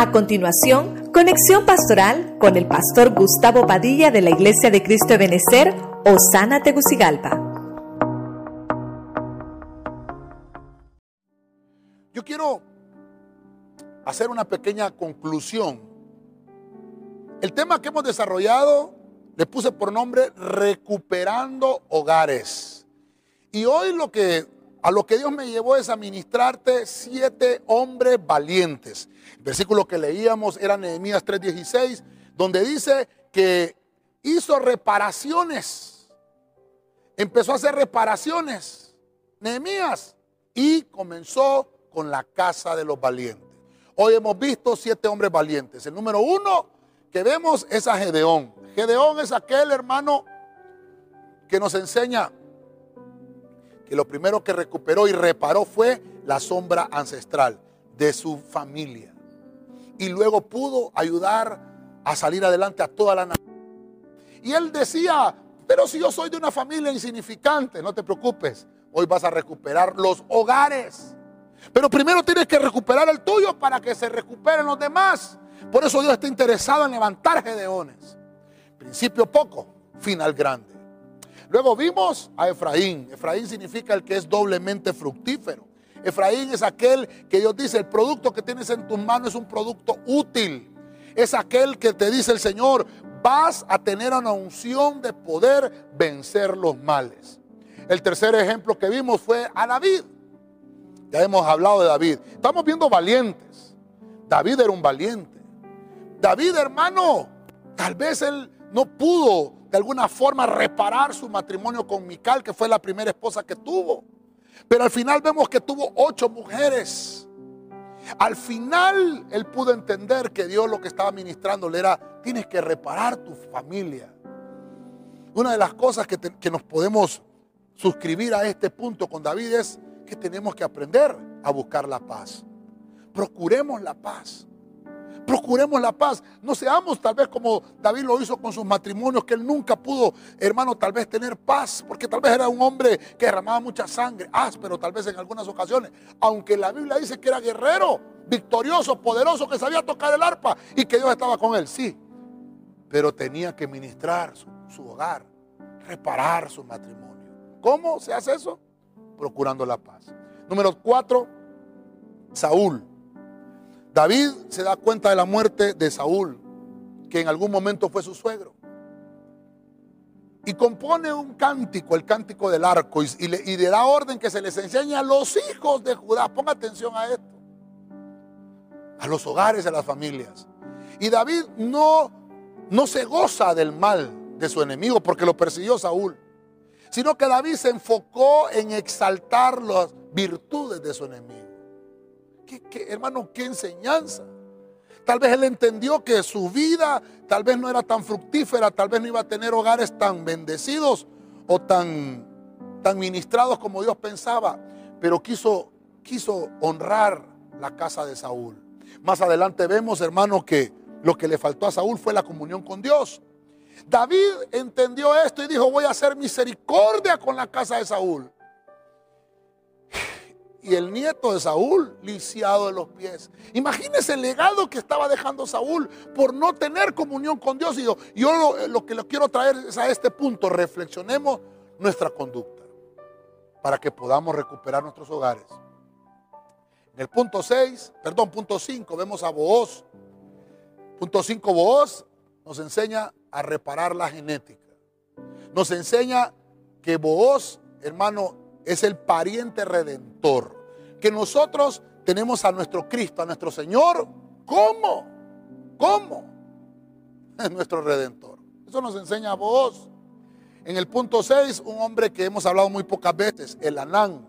A continuación, conexión pastoral con el pastor Gustavo Padilla de la Iglesia de Cristo de Benecer, Osana Tegucigalpa. Yo quiero hacer una pequeña conclusión. El tema que hemos desarrollado le puse por nombre Recuperando Hogares. Y hoy lo que a lo que Dios me llevó es a ministrarte siete hombres valientes. El versículo que leíamos era Nehemías 3:16, donde dice que hizo reparaciones. Empezó a hacer reparaciones. Nehemías. Y comenzó con la casa de los valientes. Hoy hemos visto siete hombres valientes. El número uno que vemos es a Gedeón. Gedeón es aquel hermano que nos enseña que lo primero que recuperó y reparó fue la sombra ancestral de su familia. Y luego pudo ayudar a salir adelante a toda la nación. Y él decía, pero si yo soy de una familia insignificante, no te preocupes, hoy vas a recuperar los hogares. Pero primero tienes que recuperar el tuyo para que se recuperen los demás. Por eso Dios está interesado en levantar gedeones. Principio poco, final grande. Luego vimos a Efraín. Efraín significa el que es doblemente fructífero. Efraín es aquel que Dios dice, el producto que tienes en tus manos es un producto útil. Es aquel que te dice el Señor, vas a tener una unción de poder vencer los males. El tercer ejemplo que vimos fue a David. Ya hemos hablado de David. Estamos viendo valientes. David era un valiente. David, hermano, tal vez él no pudo de alguna forma reparar su matrimonio con Mical, que fue la primera esposa que tuvo. Pero al final vemos que tuvo ocho mujeres. Al final él pudo entender que Dios lo que estaba ministrándole era, tienes que reparar tu familia. Una de las cosas que, que nos podemos suscribir a este punto con David es que tenemos que aprender a buscar la paz. Procuremos la paz. Procuremos la paz. No seamos tal vez como David lo hizo con sus matrimonios, que él nunca pudo, hermano, tal vez tener paz, porque tal vez era un hombre que derramaba mucha sangre, áspero tal vez en algunas ocasiones, aunque la Biblia dice que era guerrero, victorioso, poderoso, que sabía tocar el arpa y que Dios estaba con él, sí, pero tenía que ministrar su, su hogar, reparar su matrimonio. ¿Cómo se hace eso? Procurando la paz. Número cuatro, Saúl. David se da cuenta de la muerte de Saúl, que en algún momento fue su suegro. Y compone un cántico, el cántico del arco, y, le, da orden que se les enseñe a los hijos de Judá. Ponga atención a esto. A los hogares, a las familias. Y David no, no se goza del mal de su enemigo porque lo persiguió Saúl, sino que David se enfocó en exaltar las virtudes de su enemigo hermano, qué enseñanza. Tal vez él entendió que su vida tal vez no era tan fructífera, tal vez no iba a tener hogares tan bendecidos o tan, tan ministrados como Dios pensaba, pero quiso, quiso honrar la casa de Saúl. Más adelante vemos, hermano, que lo que le faltó a Saúl fue la comunión con Dios. David entendió esto y dijo, voy a hacer misericordia con la casa de Saúl y el nieto de Saúl lisiado de los pies. Imagínese el legado que estaba dejando Saúl por no tener comunión con Dios. Y yo, yo lo, que lo quiero traer es a este punto, reflexionemos nuestra conducta para que podamos recuperar nuestros hogares. En el punto 6, perdón, punto 5, vemos a Booz. Punto 5, Booz nos enseña a reparar la genética. Nos enseña que Booz, hermano, es el pariente redentor. Que nosotros tenemos a nuestro Cristo, a nuestro Señor. ¿Cómo? ¿Cómo? Es nuestro redentor. Eso nos enseña a vos. En el punto 6, un hombre que hemos hablado muy pocas veces, el Anán.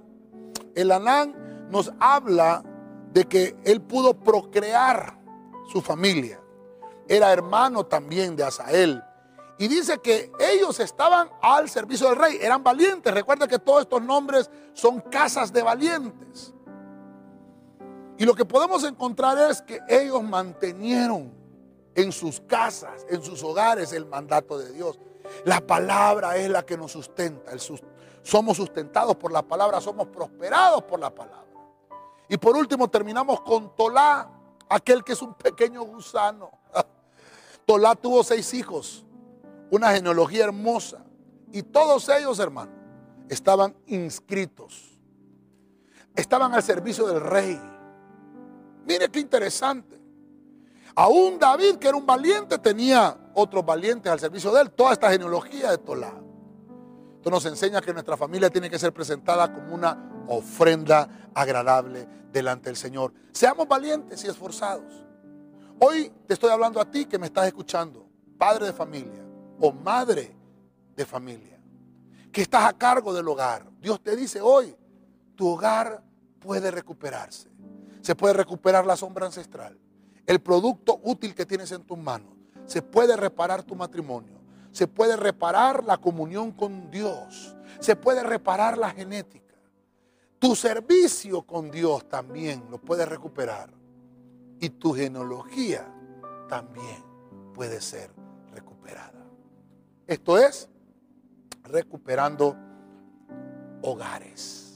El Anán nos habla de que él pudo procrear su familia. Era hermano también de Asael. Y dice que ellos estaban al servicio del rey, eran valientes. Recuerda que todos estos nombres son casas de valientes. Y lo que podemos encontrar es que ellos mantenieron en sus casas, en sus hogares, el mandato de Dios. La palabra es la que nos sustenta. somos sustentados por la palabra, somos prosperados por la palabra. Y por último terminamos con Tolá. aquel que es un pequeño gusano. Tolá tuvo seis hijos, una genealogía hermosa. Y todos ellos, hermano, estaban inscritos. Estaban al servicio del rey. Mire qué interesante. Aún David, que era un valiente, tenía otros valientes al servicio de él. Toda esta genealogía de Tolá. Esto nos enseña que nuestra familia tiene que ser presentada como una ofrenda agradable delante del Señor. Seamos valientes y esforzados. Hoy te estoy hablando a ti que me estás escuchando, padre de familia o madre de familia, que estás a cargo del hogar. Dios te dice hoy, tu hogar puede recuperarse. Se puede recuperar la sombra ancestral, el producto útil que tienes en tus manos. Se puede reparar tu matrimonio. Se puede reparar la comunión con Dios. Se puede reparar la genética. Tu servicio con Dios también lo puede recuperar. Y tu genealogía también puede ser recuperada. Esto es recuperando hogares.